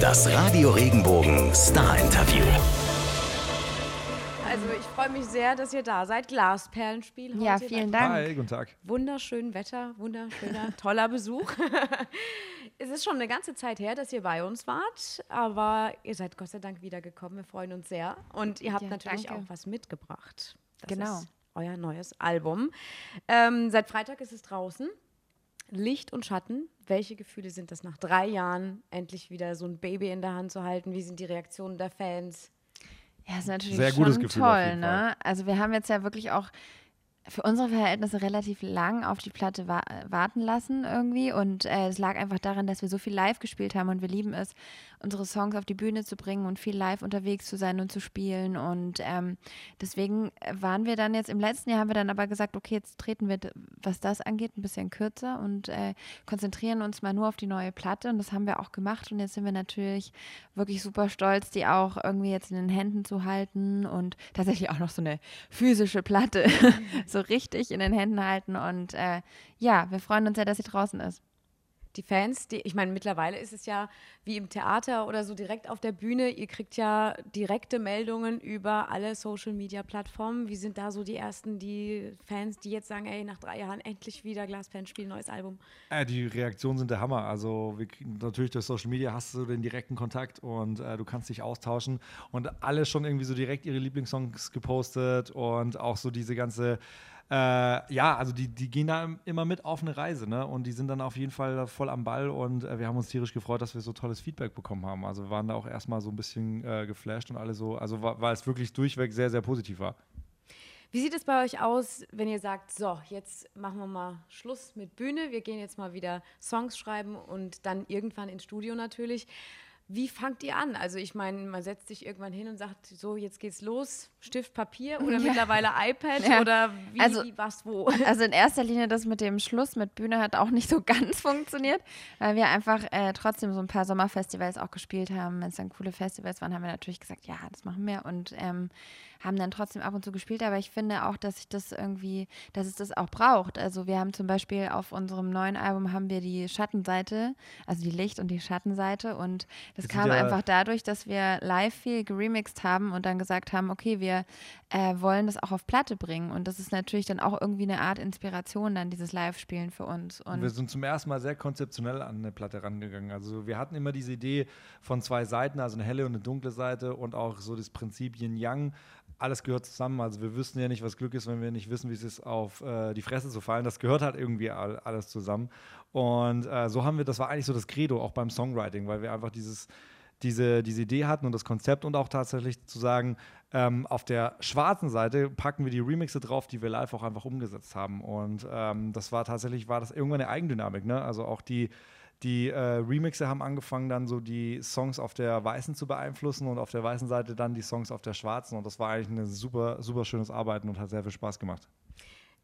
Das Radio Regenbogen Star Interview. Also ich freue mich sehr, dass ihr da seid. Glasperlenspiel heute. Ja, vielen Dank. Hi, guten Tag. Wunderschön Wetter, wunderschöner, toller Besuch. es ist schon eine ganze Zeit her, dass ihr bei uns wart, aber ihr seid Gott sei Dank wiedergekommen. Wir freuen uns sehr. Und ihr habt Ja, natürlich danke. auch was mitgebracht. Das Genau. ist euer neues Album. Ähm, seit Freitag ist es draußen. Licht und Schatten. Welche Gefühle sind das nach drei Jahren, endlich wieder so ein Baby in der Hand zu halten? Wie sind die Reaktionen der Fans? Ja, ist natürlich Sehr schon gutes Gefühl toll, ne? Also wir haben jetzt ja wirklich auch für unsere Verhältnisse relativ lang auf die Platte wa warten lassen irgendwie. Und äh, es lag einfach daran, dass wir so viel live gespielt haben und wir lieben es, unsere Songs auf die Bühne zu bringen und viel live unterwegs zu sein und zu spielen. Und ähm, deswegen waren wir dann jetzt im letzten Jahr haben wir dann aber gesagt, okay, jetzt treten wir, was das angeht, ein bisschen kürzer und äh, konzentrieren uns mal nur auf die neue Platte. Und das haben wir auch gemacht. Und jetzt sind wir natürlich wirklich super stolz, die auch irgendwie jetzt in den Händen zu halten und tatsächlich auch noch so eine physische Platte so richtig in den Händen halten und äh, ja, wir freuen uns sehr, dass sie draußen ist. Die Fans, die, ich meine, mittlerweile ist es ja wie im Theater oder so direkt auf der Bühne. Ihr kriegt ja direkte Meldungen über alle Social Media Plattformen. Wie sind da so die ersten, die Fans, die jetzt sagen, ey, nach drei Jahren endlich wieder Glaspan spielen, neues Album? Äh, die Reaktionen sind der Hammer. Also wir natürlich durch Social Media hast du den direkten Kontakt und äh, du kannst dich austauschen und alle schon irgendwie so direkt ihre Lieblingssongs gepostet und auch so diese ganze äh, ja, also die, die gehen da immer mit auf eine Reise, ne? Und die sind dann auf jeden Fall voll am Ball und äh, wir haben uns tierisch gefreut, dass wir so tolles Feedback bekommen haben. Also wir waren da auch erstmal so ein bisschen äh, geflasht und alle so, also weil es wirklich durchweg sehr, sehr positiv war. Wie sieht es bei euch aus, wenn ihr sagt, so, jetzt machen wir mal Schluss mit Bühne, wir gehen jetzt mal wieder Songs schreiben und dann irgendwann ins Studio natürlich. Wie fangt ihr an? Also ich meine, man setzt sich irgendwann hin und sagt, so, jetzt geht's los, Stift, Papier oder mittlerweile iPad Ja. oder wie, Also- wie, was, wo? Also in erster Linie das mit dem Schluss mit Bühne hat auch nicht so ganz funktioniert, weil wir einfach äh, trotzdem so ein paar Sommerfestivals auch gespielt haben. Wenn es dann coole Festivals waren, haben wir natürlich gesagt, ja, das machen wir und ähm, haben dann trotzdem ab und zu gespielt. Aber ich finde auch, dass ich das irgendwie, dass es das auch braucht. Also wir haben zum Beispiel auf unserem neuen Album haben wir die Schattenseite, also die Licht- und die Schattenseite und das Das kam ja- einfach dadurch, dass wir live viel geremixed haben und dann gesagt haben, okay, wir äh, wollen das auch auf Platte bringen. Und das ist natürlich dann auch irgendwie eine Art Inspiration, dann dieses Live-Spielen für uns. Und Und wir sind zum ersten Mal sehr konzeptionell an eine Platte rangegangen. Also wir hatten immer diese Idee von zwei Seiten, also eine helle und eine dunkle Seite und auch so das Prinzip Yin-Yang. Alles gehört zusammen. Also wir wüssten ja nicht, was Glück ist, wenn wir nicht wissen, wie es ist, auf äh, die Fresse zu fallen. Das gehört halt irgendwie all, alles zusammen. Und äh, so haben wir, das war eigentlich so das Credo auch beim Songwriting, weil wir einfach dieses diese, diese Idee hatten und das Konzept und auch tatsächlich zu sagen, ähm, auf der schwarzen Seite packen wir die Remixe drauf, die wir live auch einfach umgesetzt haben. Und ähm, das war tatsächlich, war das irgendwann eine Eigendynamik, ne? Also auch die, die äh, Remixe haben angefangen, dann so die Songs auf der weißen zu beeinflussen und auf der weißen Seite dann die Songs auf der schwarzen. Und das war eigentlich ein super, super schönes Arbeiten und hat sehr viel Spaß gemacht.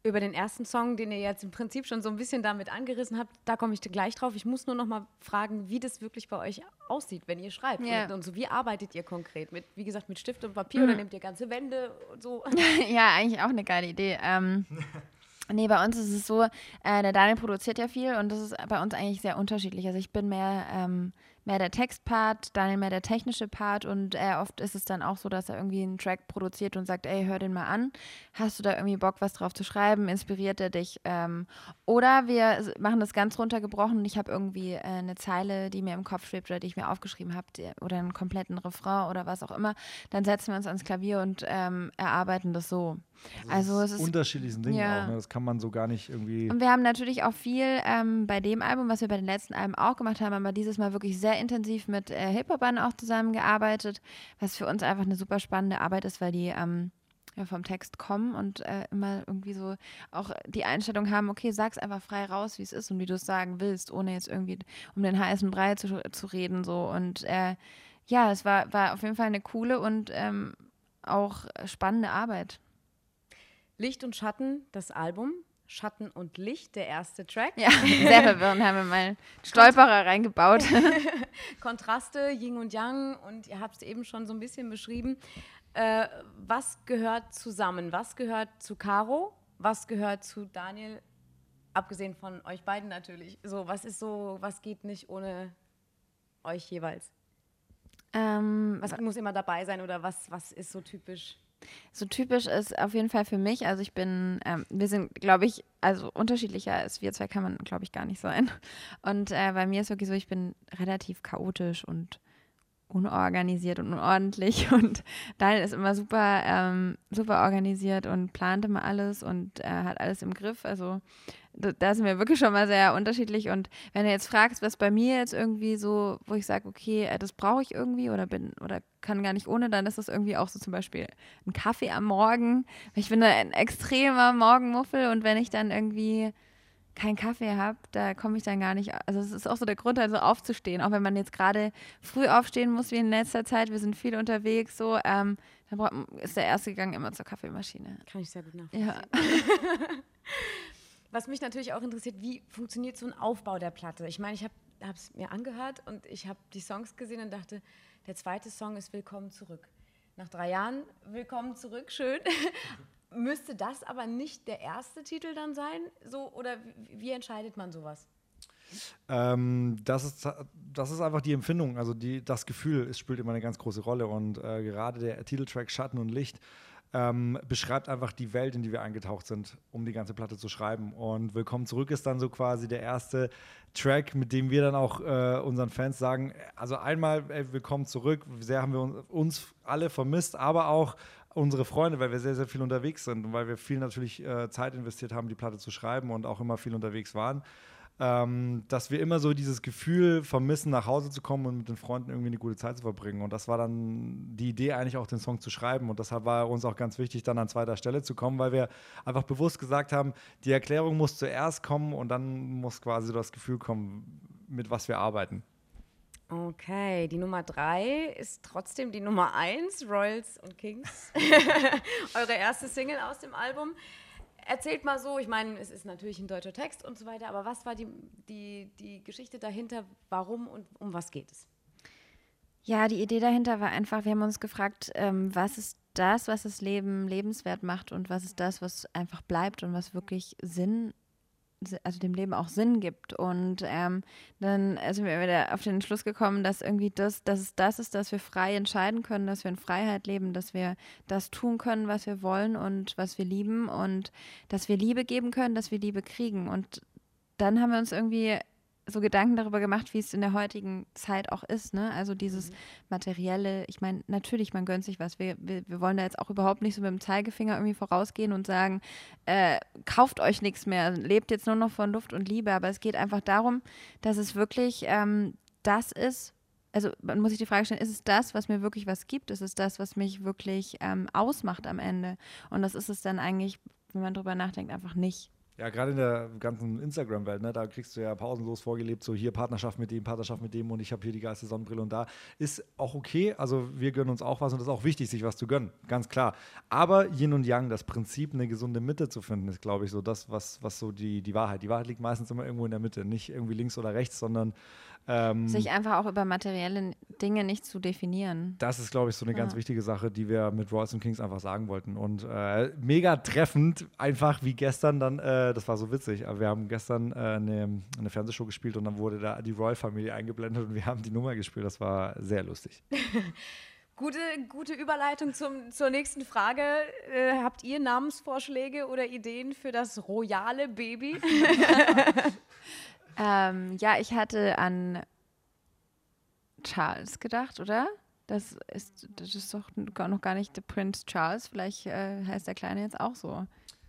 Über den ersten Song, den ihr jetzt im Prinzip schon so ein bisschen damit angerissen habt, da komme ich gleich drauf. Ich muss nur noch mal fragen, wie das wirklich bei euch aussieht, wenn ihr schreibt. Ja. Und, und so, wie arbeitet ihr konkret? Mit, wie gesagt, mit Stift und Papier oder nehmt ihr ganze Wände und so? ja, eigentlich auch eine geile Idee. Ähm, nee, bei uns ist es so, äh, der Daniel produziert ja viel und das ist bei uns eigentlich sehr unterschiedlich. Also ich bin mehr, ähm, mehr der Textpart, Daniel mehr der technische Part und äh, oft ist es dann auch so, dass er irgendwie einen Track produziert und sagt, ey, hör den mal an. Hast du da irgendwie Bock, was drauf zu schreiben? Inspiriert er dich? Ähm, oder wir machen das ganz runtergebrochen und ich habe irgendwie äh, eine Zeile, die mir im Kopf schwebt oder die ich mir aufgeschrieben habe oder einen kompletten Refrain oder was auch immer. Dann setzen wir uns ans Klavier und ähm, erarbeiten das so. Also es ist unterschiedlichsten Dingen ja. auch. Ne? Das kann man so gar nicht irgendwie. und wir haben natürlich auch viel ähm, bei dem Album, was wir bei den letzten Alben auch gemacht haben, aber dieses Mal wirklich sehr intensiv mit äh, Hip-Hopern auch zusammengearbeitet, was für uns einfach eine super spannende Arbeit ist, weil die ähm, ja, vom Text kommen und äh, immer irgendwie so auch die Einstellung haben, okay, sag's einfach frei raus, wie es ist und wie du es sagen willst, ohne jetzt irgendwie um den heißen Brei zu, zu reden. So. Und äh, ja, es war, war auf jeden Fall eine coole und ähm, auch spannende Arbeit. Licht und Schatten, das Album. Schatten und Licht, der erste Track. Ja, sehr verwirrend haben wir mal Stolperer reingebaut. Kontraste, Yin und Yang und ihr habt es eben schon so ein bisschen beschrieben. Äh, was gehört zusammen? Was gehört zu Caro? Was gehört zu Daniel? Abgesehen von euch beiden natürlich. So, was ist so, was geht nicht ohne euch jeweils? Ähm, Was muss immer dabei sein oder was, was ist so typisch? So typisch ist auf jeden Fall für mich, also ich bin, ähm, wir sind, glaube ich, also unterschiedlicher als wir zwei kann man, glaube ich, gar nicht sein. Und äh, bei mir ist wirklich so, ich bin relativ chaotisch und unorganisiert und unordentlich und Daniel ist immer super, ähm, super organisiert und plant immer alles und äh, hat alles im Griff. Also da, da, sind wir wirklich schon mal sehr unterschiedlich. Und wenn du jetzt fragst, was bei mir jetzt irgendwie so, wo ich sage, okay, äh, das brauche ich irgendwie oder bin oder kann gar nicht ohne, dann ist das irgendwie auch so zum Beispiel ein Kaffee am Morgen. Ich bin ein extremer Morgenmuffel und wenn ich dann irgendwie keinen Kaffee habe, da komme ich dann gar nicht. Also es ist auch so der Grund, also aufzustehen, auch wenn man jetzt gerade früh aufstehen muss, wie in letzter Zeit. Wir sind viel unterwegs, so. Ähm, dann ist der erste Gang immer zur Kaffeemaschine. Kann ich sehr gut nachvollziehen. Ja. Was mich natürlich auch interessiert, wie funktioniert so ein Aufbau der Platte? Ich meine, ich habe es mir angehört und ich habe die Songs gesehen und dachte, der zweite Song ist Willkommen zurück. Nach drei Jahren Willkommen zurück, schön. Müsste das aber nicht der erste Titel dann sein? So, oder wie, entscheidet man sowas? Ähm, das, ist, das ist einfach die Empfindung, also die, das Gefühl, es spielt immer eine ganz große Rolle. Und äh, gerade der Titeltrack Schatten und Licht ähm, beschreibt einfach die Welt, in die wir eingetaucht sind, um die ganze Platte zu schreiben. Und Willkommen zurück ist dann so quasi der erste Track, mit dem wir dann auch äh, unseren Fans sagen, also einmal ey, Willkommen zurück, sehr haben wir uns alle vermisst, aber auch unsere Freunde, weil wir sehr, sehr viel unterwegs sind und weil wir viel natürlich äh, Zeit investiert haben, die Platte zu schreiben und auch immer viel unterwegs waren ähm, dass wir immer so dieses Gefühl vermissen, nach Hause zu kommen und mit den Freunden irgendwie eine gute Zeit zu verbringen. Und das war dann die Idee, eigentlich auch den Song zu schreiben. Und deshalb war uns auch ganz wichtig, dann an zweiter Stelle zu kommen, weil wir einfach bewusst gesagt haben, die Erklärung muss zuerst kommen und dann muss quasi das Gefühl kommen, mit was wir arbeiten. Okay, die Nummer drei ist trotzdem die Nummer eins, Royals und Kings. Eure erste Single aus dem Album. Erzählt mal so, ich meine, es ist natürlich ein deutscher Text und so weiter, aber was war die, die, die Geschichte dahinter? Warum und um was geht es? Ja, die Idee dahinter war einfach, wir haben uns gefragt, ähm, was ist das, was das Leben lebenswert macht und was ist das, was einfach bleibt und was wirklich Sinn also dem Leben auch Sinn gibt. Und ähm, dann sind wir wieder auf den Schluss gekommen, dass irgendwie das, dass es das ist, dass wir frei entscheiden können, dass wir in Freiheit leben, dass wir das tun können, was wir wollen und was wir lieben und dass wir Liebe geben können, dass wir Liebe kriegen. Und dann haben wir uns irgendwie so Gedanken darüber gemacht, wie es in der heutigen Zeit auch ist. Ne? Also dieses mhm. materielle, ich meine, natürlich, man gönnt sich was. Wir, wir, wir wollen da jetzt auch überhaupt nicht so mit dem Zeigefinger irgendwie vorausgehen und sagen, äh, kauft euch nichts mehr, lebt jetzt nur noch von Luft und Liebe. Aber es geht einfach darum, dass es wirklich ähm, das ist, also man muss sich die Frage stellen, ist es das, was mir wirklich was gibt? Ist es das, was mich wirklich ähm, ausmacht am Ende? Und das ist es dann eigentlich, wenn man drüber nachdenkt, einfach nicht. Ja, gerade in der ganzen Instagram-Welt, ne, da kriegst du ja pausenlos vorgelebt, so hier Partnerschaft mit dem, Partnerschaft mit dem und ich habe hier die geilste Sonnenbrille und da. Ist auch okay, also wir gönnen uns auch was und es ist auch wichtig, sich was zu gönnen, ganz klar. Aber Yin und Yang, das Prinzip, eine gesunde Mitte zu finden, ist, glaube ich, so das, was, was so die, die Wahrheit. Die Wahrheit liegt meistens immer irgendwo in der Mitte, nicht irgendwie links oder rechts, sondern ähm, Sich einfach auch über materielle Dinge nicht zu definieren. Das ist, glaube ich, so eine ja. ganz wichtige Sache, die wir mit Royce und Kings einfach sagen wollten. Und äh, mega treffend, einfach wie gestern dann, äh, das war so witzig, aber wir haben gestern äh, eine, eine, Fernsehshow gespielt und dann wurde da die Royal-Familie eingeblendet und wir haben die Nummer gespielt. Das war sehr lustig. Gute, gute Überleitung zum, zur nächsten Frage. Äh, habt ihr Namensvorschläge oder Ideen für das royale Baby? Ähm, ja, ich hatte an Charles gedacht, oder? Das ist, das ist doch noch gar nicht der Prince Charles. Vielleicht äh, heißt der Kleine jetzt auch so.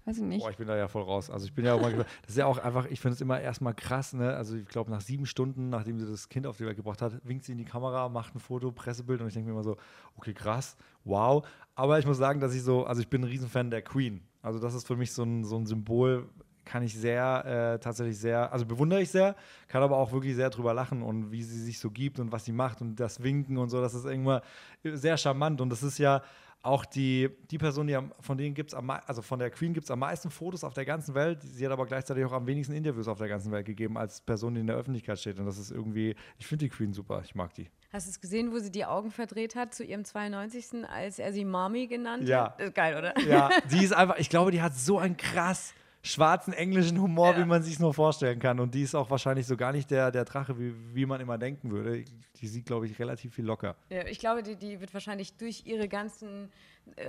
Weiß ich nicht. Boah, ich bin da ja voll raus. Also ich bin ja auch mal, das ist ja auch einfach, ich finde es immer erstmal krass, ne? Also ich glaube, nach sieben Stunden, nachdem sie das Kind auf die Welt gebracht hat, winkt sie in die Kamera, macht ein Foto, Pressebild und ich denke mir immer so, okay, krass, wow. Aber ich muss sagen, dass ich so, also ich bin ein Riesenfan der Queen. Also das ist für mich so ein, so ein Symbol, kann ich sehr, äh, tatsächlich sehr, also bewundere ich sehr, kann aber auch wirklich sehr drüber lachen und wie sie sich so gibt und was sie macht und das Winken und so, das ist irgendwann sehr charmant und das ist ja auch die, die Person, die am, von denen gibt es am also von der Queen gibt es am meisten Fotos auf der ganzen Welt. Sie hat aber gleichzeitig auch am wenigsten Interviews auf der ganzen Welt gegeben als Person, die in der Öffentlichkeit steht. Und das ist irgendwie, ich finde die Queen super, ich mag die. Hast du es gesehen, wo sie die Augen verdreht hat zu ihrem 92. als er sie Mami genannt ja. hat? Geil, oder? Ja, die ist einfach, ich glaube, die hat so ein krass schwarzen englischen Humor, Ja. wie man sich nur vorstellen kann. Und die ist auch wahrscheinlich so gar nicht der, der Drache, wie, wie man immer denken würde. Die sieht, glaube ich, relativ viel locker. Ja, ich glaube, die, die wird wahrscheinlich durch ihre ganzen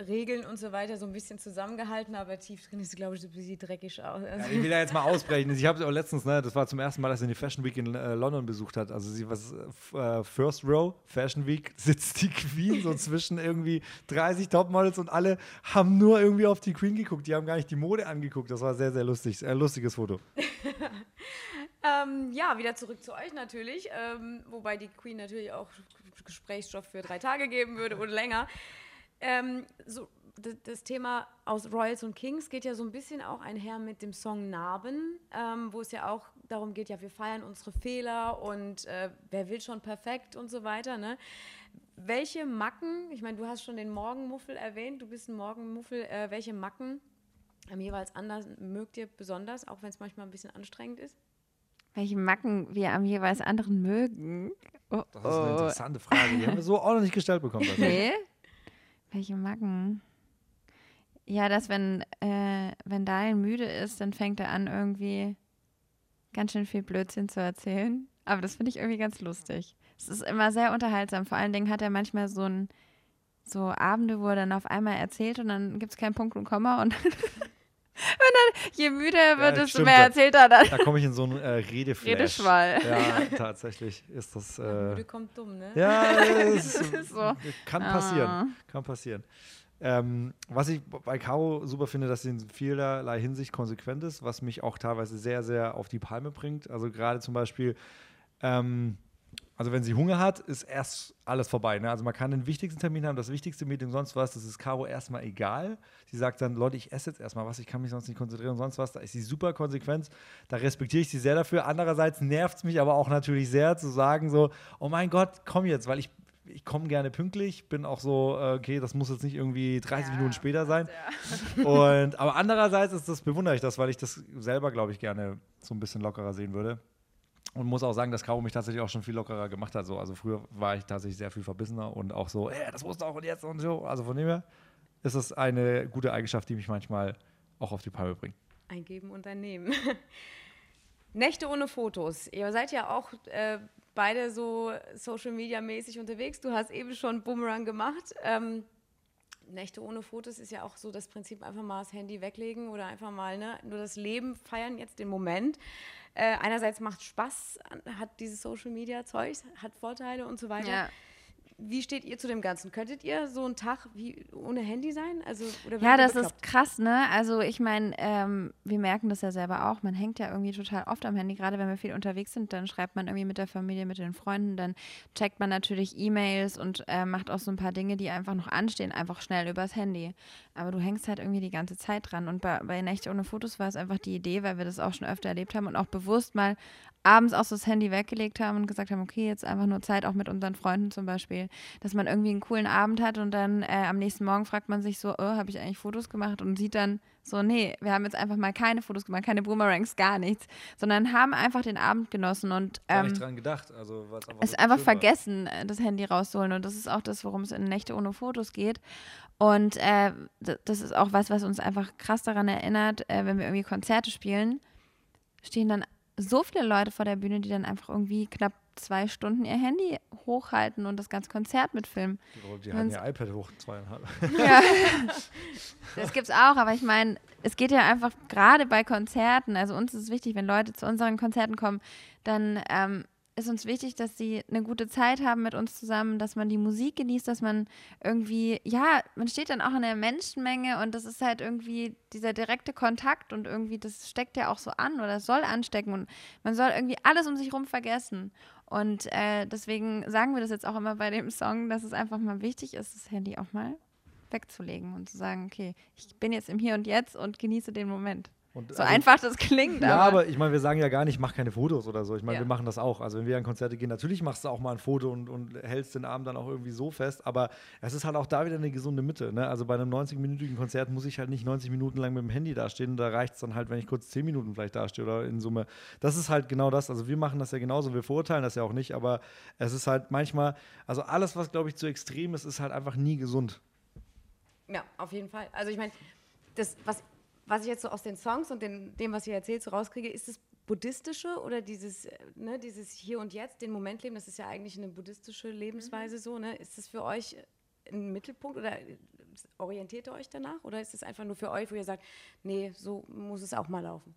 Regeln und so weiter so ein bisschen zusammengehalten, aber tief drin ist sie, glaube ich, so ein bisschen dreckig aus. Ja, ich will da jetzt mal ausbrechen. Ich habe auch letztens, ne, das war zum ersten Mal, dass sie die Fashion Week in äh, London besucht hat. Also sie was äh, First Row, Fashion Week, sitzt die Queen so zwischen irgendwie 30 Topmodels und alle haben nur irgendwie auf die Queen geguckt. Die haben gar nicht die Mode angeguckt. Das war sehr, sehr lustig. Äh, lustiges Foto. ähm, ja, wieder zurück zu euch natürlich, ähm, wobei die Queen natürlich auch Gesprächsstoff für drei Tage geben würde oder länger. Ähm, so, das Thema aus Royals und Kings geht ja so ein bisschen auch einher mit dem Song Narben, ähm, wo es ja auch darum geht, ja, wir feiern unsere Fehler und äh, wer will schon perfekt und so weiter. Ne? Welche Macken, ich meine, du hast schon den Morgenmuffel erwähnt, du bist ein Morgenmuffel, äh, welche Macken am jeweils anders mögt ihr besonders, auch wenn es manchmal ein bisschen anstrengend ist? Welche Macken wir am jeweils anderen mögen. Oh, Das ist eine interessante Frage. Die haben wir so auch noch nicht gestellt bekommen. Nee? Welche Macken? Ja, dass wenn, äh, wenn Daniel müde ist, dann fängt er an, irgendwie ganz schön viel Blödsinn zu erzählen. Aber das finde ich irgendwie ganz lustig. Es ist immer sehr unterhaltsam. Vor allen Dingen hat er manchmal so ein so Abende, wo er dann auf einmal erzählt und dann gibt es keinen Punkt und Komma und dann, je müder er wird, Ja, desto stimmt, mehr da- erzählt er dann. Da komme ich in so einen äh, Redeflash. Redeschwall. Ja, tatsächlich ist das. Müde Äh, kommt dumm, ne? ja, es ist, ist so. kann Ah. passieren. Kann passieren. Ähm, was ich bei Caro super finde, dass sie in vielerlei Hinsicht konsequent ist, was mich auch teilweise sehr, sehr auf die Palme bringt. Also gerade zum Beispiel, ähm, also wenn sie Hunger hat, ist erst alles vorbei. Ne? Also man kann den wichtigsten Termin haben, das wichtigste Meeting, sonst was, das ist Caro erstmal egal. Sie sagt dann, Leute, ich esse jetzt erstmal was, ich kann mich sonst nicht konzentrieren und sonst was. Da ist sie super konsequent. Da respektiere ich sie sehr dafür. Andererseits nervt es mich aber auch natürlich sehr zu sagen so, oh mein Gott, komm jetzt, weil ich ich komme gerne pünktlich, bin auch so, äh, okay, das muss jetzt nicht irgendwie 30 Minuten später sein. Und, aber andererseits ist das, bewundere ich das, weil ich das selber, glaube ich, gerne so ein bisschen lockerer sehen würde. Und muss auch sagen, dass Caro mich tatsächlich auch schon viel lockerer gemacht hat. So. Also früher war ich tatsächlich sehr viel verbissener und auch so, ey, das musst du auch und jetzt und so. Also von dem her ist es eine gute Eigenschaft, die mich manchmal auch auf die Palme bringt. Eingeben und ein Nehmen. Nächte ohne Fotos. Ihr seid ja auch äh, beide so Social Media mäßig unterwegs. Du hast eben schon Boomerang gemacht. Ähm, Nächte ohne Fotos ist ja auch so das Prinzip, einfach mal das Handy weglegen oder einfach mal ne, nur das Leben feiern, jetzt den Moment. Äh, einerseits macht Spaß, hat dieses Social Media Zeug, hat Vorteile und so weiter. Ja. Wie steht ihr zu dem Ganzen? Könntet ihr so einen Tag wie ohne Handy sein? Also, oder Ja, das bekloppt? ist krass, ne? Also ich meine, ähm, wir merken das ja selber auch. Man hängt ja irgendwie total oft am Handy, gerade wenn wir viel unterwegs sind, dann schreibt man irgendwie mit der Familie, mit den Freunden, dann checkt man natürlich E-Mails und äh, macht auch so ein paar Dinge, die einfach noch anstehen, einfach schnell übers Handy. Aber du hängst halt irgendwie die ganze Zeit dran. Und bei, bei Nächte ohne Fotos war es einfach die Idee, weil wir das auch schon öfter erlebt haben und auch bewusst mal abends auch so das Handy weggelegt haben und gesagt haben, okay, jetzt einfach nur Zeit auch mit unseren Freunden zum Beispiel, dass man irgendwie einen coolen Abend hat und dann äh, am nächsten Morgen fragt man sich so, oh, habe ich eigentlich Fotos gemacht und sieht dann so, nee, wir haben jetzt einfach mal keine Fotos gemacht, keine Boomerangs, gar nichts, sondern haben einfach den Abend genossen und ähm, nicht dran gedacht. Also, weil's einfach es so einfach schön war. vergessen, äh, das Handy rauszuholen. Und das ist auch das, worum es in Nächte ohne Fotos geht. Und äh, das ist auch was, was uns einfach krass daran erinnert, äh, wenn wir irgendwie Konzerte spielen, stehen dann so viele Leute vor der Bühne, die dann einfach irgendwie knapp zwei Stunden ihr Handy hochhalten und das ganze Konzert mitfilmen. Die hatten ihr iPad hoch, zweieinhalb. Ja. das gibt's auch, aber ich meine, es geht ja einfach gerade bei Konzerten, also uns ist es wichtig, wenn Leute zu unseren Konzerten kommen, dann ähm, ist uns wichtig, dass sie eine gute Zeit haben mit uns zusammen, dass man die Musik genießt, dass man irgendwie, ja, man steht dann auch in der Menschenmenge und das ist halt irgendwie dieser direkte Kontakt und irgendwie, das steckt ja auch so an oder soll anstecken und man soll irgendwie alles um sich rum vergessen. Und äh, deswegen sagen wir das jetzt auch immer bei dem Song, dass es einfach mal wichtig ist, das Handy auch mal wegzulegen und zu sagen, okay, ich bin jetzt im Hier und Jetzt und genieße den Moment. Und So also- einfach das klingt, Ja, aber, aber ich meine, wir sagen ja gar nicht, mach keine Fotos oder so. Ich meine, Ja. wir machen das auch. Also wenn wir an Konzerte gehen, natürlich machst du auch mal ein Foto und, und hältst den Arm dann auch irgendwie so fest. Aber es ist halt auch da wieder eine gesunde Mitte. Ne? Also bei einem 90-minütigen Konzert muss ich halt nicht 90 Minuten lang mit dem Handy dastehen. Da reicht es dann halt, wenn ich kurz 10 Minuten vielleicht dastehe oder in Summe. Das ist halt genau das. Also wir machen das ja genauso. Wir verurteilen das ja auch nicht. Aber es ist halt manchmal, also alles, was glaube ich zu extrem ist, ist halt einfach nie gesund. Ja, auf jeden Fall. Also ich meine, das, was was ich jetzt so aus den Songs und den, dem, was ihr erzählt, so rauskriege, ist das buddhistische oder dieses, äh, ne, dieses Hier und Jetzt, den Moment leben, das ist ja eigentlich eine buddhistische Lebensweise so, ne? Ist das für euch ein Mittelpunkt oder orientiert ihr euch danach oder ist es einfach nur für euch, wo ihr sagt, nee, so muss es auch mal laufen?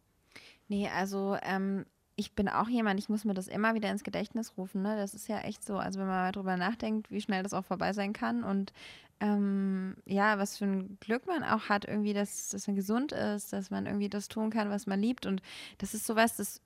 Nee, also ähm, ich bin auch jemand, ich muss mir das immer wieder ins Gedächtnis rufen. Ne? Das ist ja echt so. Also wenn man mal drüber nachdenkt, wie schnell das auch vorbei sein kann und ähm, ja, was für ein Glück man auch hat, irgendwie, dass, dass man gesund ist, dass man irgendwie das tun kann, was man liebt. Und das ist sowas, das,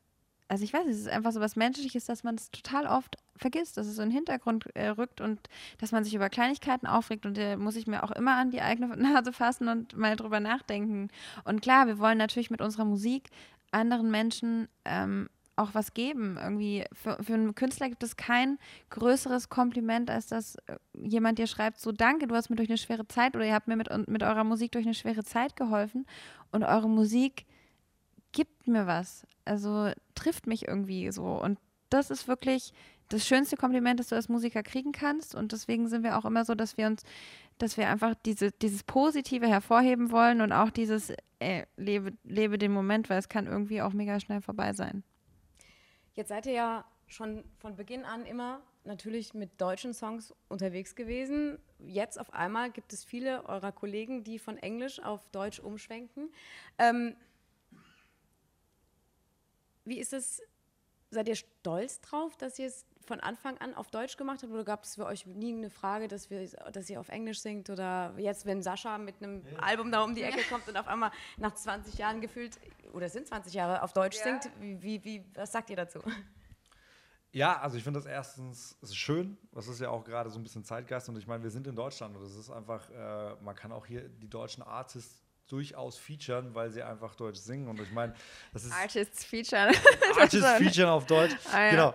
also ich weiß, es ist einfach so was Menschliches, dass man es total oft vergisst, dass es so in den Hintergrund äh, rückt und dass man sich über Kleinigkeiten aufregt. Und da muss ich mir auch immer an die eigene Nase fassen und mal drüber nachdenken. Und klar, wir wollen natürlich mit unserer Musik anderen Menschen ähm, auch was geben. Irgendwie für, für einen Künstler gibt es kein größeres Kompliment, als dass äh, jemand dir schreibt, so danke, du hast mir durch eine schwere Zeit oder ihr habt mir mit, mit eurer Musik durch eine schwere Zeit geholfen und eure Musik gibt mir was. Also trifft mich irgendwie so. Und das ist wirklich das schönste Kompliment, das du als Musiker kriegen kannst. Und deswegen sind wir auch immer so, dass wir uns, dass wir einfach diese, dieses Positive hervorheben wollen und auch dieses, ey, äh, lebe, lebe den Moment, weil es kann irgendwie auch mega schnell vorbei sein. Jetzt seid ihr ja schon von Beginn an immer natürlich mit deutschen Songs unterwegs gewesen. Jetzt auf einmal gibt es viele eurer Kollegen, die von Englisch auf Deutsch umschwenken. Ähm, wie ist es? Seid ihr stolz drauf, dass ihr es von Anfang an auf Deutsch gemacht habt? Oder gab es für euch nie eine Frage, dass, wir, dass ihr auf Englisch singt? Oder jetzt, wenn Sascha mit einem ja. Album da um die Ecke kommt und auf einmal nach 20 Jahren gefühlt, oder sind 20 Jahre, auf Deutsch ja. singt, wie, wie, was sagt ihr dazu? Ja, also ich finde das erstens ist schön. Das ist ja auch gerade so ein bisschen Zeitgeist. Und ich meine, wir sind in Deutschland und es ist einfach, äh, man kann auch hier die deutschen Artists durchaus featuren, weil sie einfach Deutsch singen. Und ich meine, das ist. Artists featuren. Artists featuren auf Deutsch. Ah, ja. Genau.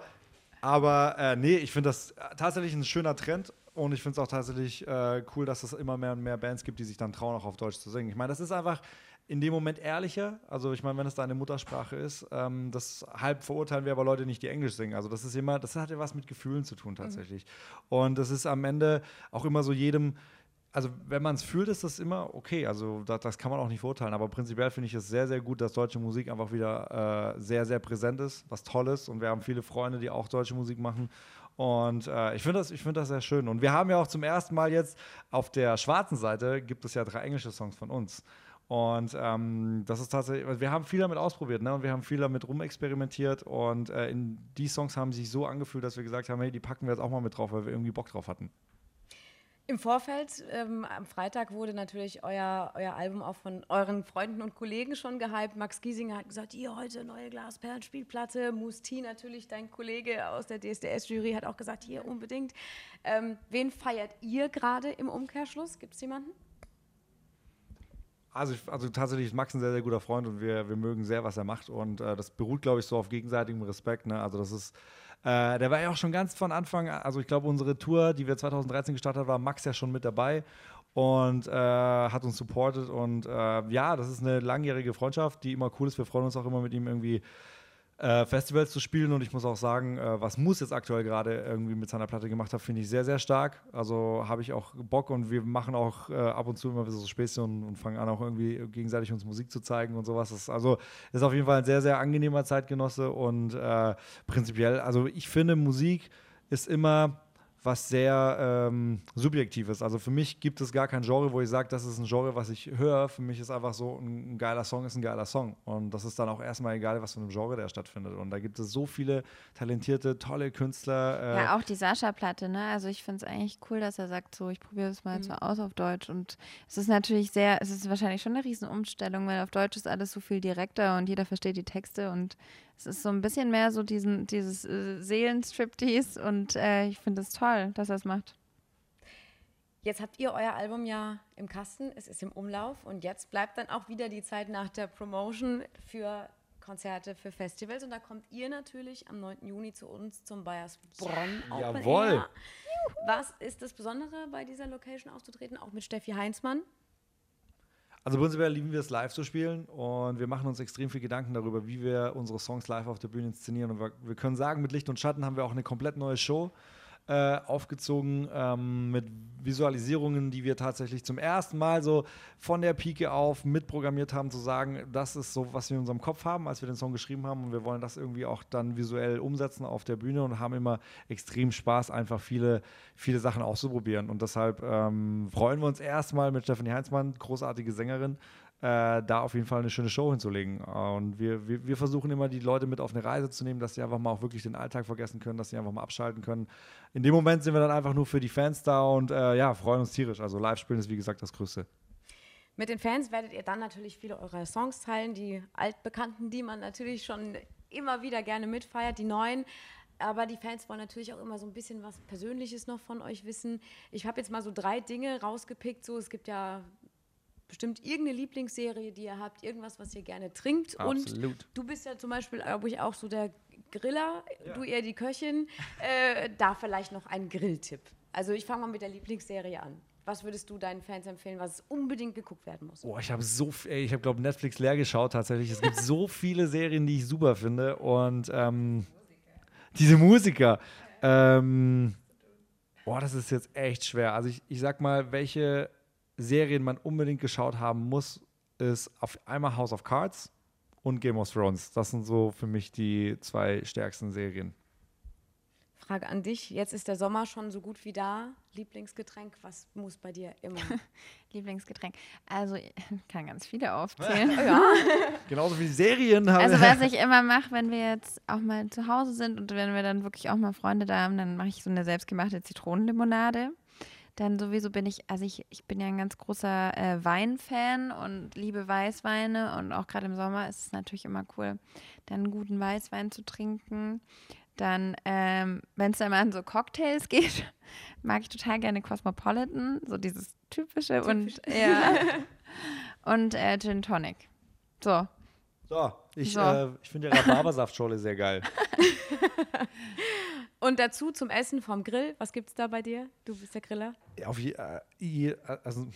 Aber äh, nee, ich finde das tatsächlich ein schöner Trend. Und ich finde es auch tatsächlich äh, cool, dass es immer mehr und mehr Bands gibt, die sich dann trauen, auch auf Deutsch zu singen. Ich meine, das ist einfach in dem Moment ehrlicher. Also ich meine, wenn es deine Muttersprache ist, ähm, das halb verurteilen wir aber Leute nicht, die Englisch singen. Also das ist immer, das hat ja was mit Gefühlen zu tun tatsächlich. Mhm. Und das ist am Ende auch immer so jedem, also wenn man es fühlt, ist das immer okay. Also das, das, kann man auch nicht verurteilen. Aber prinzipiell finde ich es sehr, sehr gut, dass deutsche Musik einfach wieder äh, sehr, sehr präsent ist, was Tolles. Und wir haben viele Freunde, die auch deutsche Musik machen. Und äh, ich finde das, find das sehr schön. Und wir haben ja auch zum ersten Mal jetzt auf der schwarzen Seite gibt es ja drei englische Songs von uns. Und ähm, das ist tatsächlich, wir haben viel damit ausprobiert, ne? Und wir haben viel damit rumexperimentiert. Und äh, in die Songs haben sich so angefühlt, dass wir gesagt haben, hey, die packen wir jetzt auch mal mit drauf, weil wir irgendwie Bock drauf hatten. Im Vorfeld, ähm, am Freitag wurde natürlich euer, euer Album auch von euren Freunden und Kollegen schon gehypt. Max Giesinger hat gesagt, hier heute neue Glasperlenspielplatte. Musti natürlich, dein Kollege aus der DSDS-Jury, hat auch gesagt, hier unbedingt. Ähm, wen feiert ihr gerade im Umkehrschluss? Gibt es jemanden? Also, also tatsächlich ist Max ein sehr, sehr guter Freund und wir, wir mögen sehr, was er macht. Und äh, das beruht, glaube ich, so auf gegenseitigem Respekt. Ne? Also das ist, äh, der war ja auch schon ganz von Anfang, also ich glaube, unsere Tour, die wir 2013 gestartet haben, war Max ja schon mit dabei und äh, hat uns supportet. Und äh, ja, das ist eine langjährige Freundschaft, die immer cool ist. Wir freuen uns auch immer mit ihm irgendwie äh, Festivals zu spielen. Und ich muss auch sagen, äh, was Moose jetzt aktuell gerade irgendwie mit seiner Platte gemacht hat, finde ich sehr, sehr stark. Also habe ich auch Bock und wir machen auch äh, ab und zu immer so Späße und, und, fangen an, auch irgendwie gegenseitig uns Musik zu zeigen und sowas. Das, also ist auf jeden Fall ein sehr, sehr angenehmer Zeitgenosse und äh, prinzipiell, also ich finde, Musik ist immer was sehr ähm, subjektives. Also für mich gibt es gar kein Genre, wo ich sage, das ist ein Genre, was ich höre. Für mich ist einfach so, ein, geiler Song ist ein geiler Song. Und das ist dann auch erstmal egal, was für ein Genre der stattfindet. Und da gibt es so viele talentierte, tolle Künstler. Äh ja, auch die Sascha-Platte, ne? Also ich finde es eigentlich cool, dass er sagt, so, ich probiere es mal mhm. jetzt mal aus auf Deutsch. Und es ist natürlich sehr, es ist wahrscheinlich schon eine Riesenumstellung, weil auf Deutsch ist alles so viel direkter und jeder versteht die Texte und es ist so ein bisschen mehr so diesen, dieses äh, Seelenstriptease und äh, ich finde es toll, dass er es macht. Jetzt habt ihr euer Album ja im Kasten, es ist im Umlauf und jetzt bleibt dann auch wieder die Zeit nach der Promotion für Konzerte, für Festivals und da kommt ihr natürlich am 9. Juni zu uns zum Bayersbronn ja. Jawohl. Was ist das Besondere bei dieser Location aufzutreten, auch mit Steffi Heinzmann? Also prinzipiell lieben wir es live zu spielen und wir machen uns extrem viel Gedanken darüber, wie wir unsere Songs live auf der Bühne inszenieren. Und wir, wir können sagen, mit Licht und Schatten haben wir auch eine komplett neue Show. Äh, aufgezogen ähm, mit Visualisierungen, die wir tatsächlich zum ersten Mal so von der Pike auf mitprogrammiert haben, zu sagen, das ist so, was wir in unserem Kopf haben, als wir den Song geschrieben haben. Und wir wollen das irgendwie auch dann visuell umsetzen auf der Bühne und haben immer extrem Spaß, einfach viele, viele Sachen auszuprobieren. Und deshalb ähm, freuen wir uns erstmal mit Stephanie Heinzmann, großartige Sängerin, äh, da auf jeden Fall eine schöne Show hinzulegen. Und wir, wir, wir, versuchen immer, die Leute mit auf eine Reise zu nehmen, dass sie einfach mal auch wirklich den Alltag vergessen können, dass sie einfach mal abschalten können. In dem Moment sind wir dann einfach nur für die Fans da und äh, ja, freuen uns tierisch. Also Live-Spielen ist wie gesagt das Größte. Mit den Fans werdet ihr dann natürlich viele eurer Songs teilen, die altbekannten, die man natürlich schon immer wieder gerne mitfeiert, die neuen. Aber die Fans wollen natürlich auch immer so ein bisschen was Persönliches noch von euch wissen. Ich habe jetzt mal so drei Dinge rausgepickt. So, es gibt ja bestimmt irgendeine Lieblingsserie, die ihr habt, irgendwas, was ihr gerne trinkt. Absolut. Und du bist ja zum Beispiel, glaube ich, auch so der Griller, ja. du eher die Köchin. Äh, da vielleicht noch ein Grilltipp. Also ich fange mal mit der Lieblingsserie an. Was würdest du deinen Fans empfehlen, was unbedingt geguckt werden muss? Oh, ich habe so, ey, ich habe glaube Netflix leer geschaut tatsächlich. Es gibt so viele Serien, die ich super finde und ähm, diese Musiker. Ähm, boah, das ist jetzt echt schwer. Also ich, ich sag mal, welche Serien man unbedingt geschaut haben muss, ist auf einmal House of Cards und Game of Thrones. Das sind so für mich die zwei stärksten Serien. Frage an dich. Jetzt ist der Sommer schon so gut wie da. Lieblingsgetränk, was muss bei dir immer? Lieblingsgetränk. Also, ich kann ganz viele aufzählen. ja. Genauso wie Serien haben. Also, was ich immer mache, wenn wir jetzt auch mal zu Hause sind und wenn wir dann wirklich auch mal Freunde da haben, dann mache ich so eine selbstgemachte Zitronenlimonade. Dann sowieso bin ich, also ich, ich bin ja ein ganz großer äh, Weinfan und liebe Weißweine und auch gerade im Sommer ist es natürlich immer cool, dann einen guten Weißwein zu trinken. Dann, ähm, wenn es dann mal an so Cocktails geht, mag ich total gerne Cosmopolitan, so dieses typische Typisch. und ja. und äh, Gin Tonic. So. So, ich, so. Äh, ich finde ja Rhabarbersaftschorle sehr geil. Und dazu zum Essen vom Grill, was gibt es da bei dir? Du bist der Griller. Auf, je, äh, also,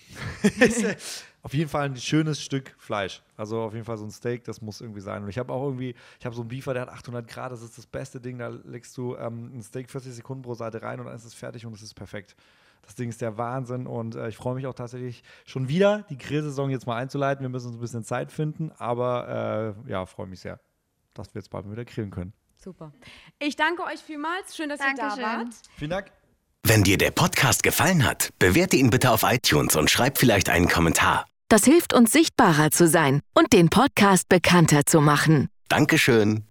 auf, jeden Fall ein schönes Stück Fleisch. Also auf jeden Fall so ein Steak, das muss irgendwie sein. Und ich habe auch irgendwie, ich habe so einen Beefer, der hat 800 Grad, das ist das beste Ding. Da legst du ähm, ein Steak 40 Sekunden pro Seite rein und dann ist es fertig und es ist perfekt. Das Ding ist der Wahnsinn und äh, ich freue mich auch tatsächlich schon wieder, die Grillsaison jetzt mal einzuleiten. Wir müssen uns ein bisschen Zeit finden, aber äh, ja, freue mich sehr, dass wir jetzt bald wieder grillen können. Super. Ich danke euch vielmals. Schön, dass Dankeschön. ihr da wart. Vielen Dank. Wenn dir der Podcast gefallen hat, bewerte ihn bitte auf iTunes und schreib vielleicht einen Kommentar. Das hilft uns sichtbarer zu sein und den Podcast bekannter zu machen. Dankeschön.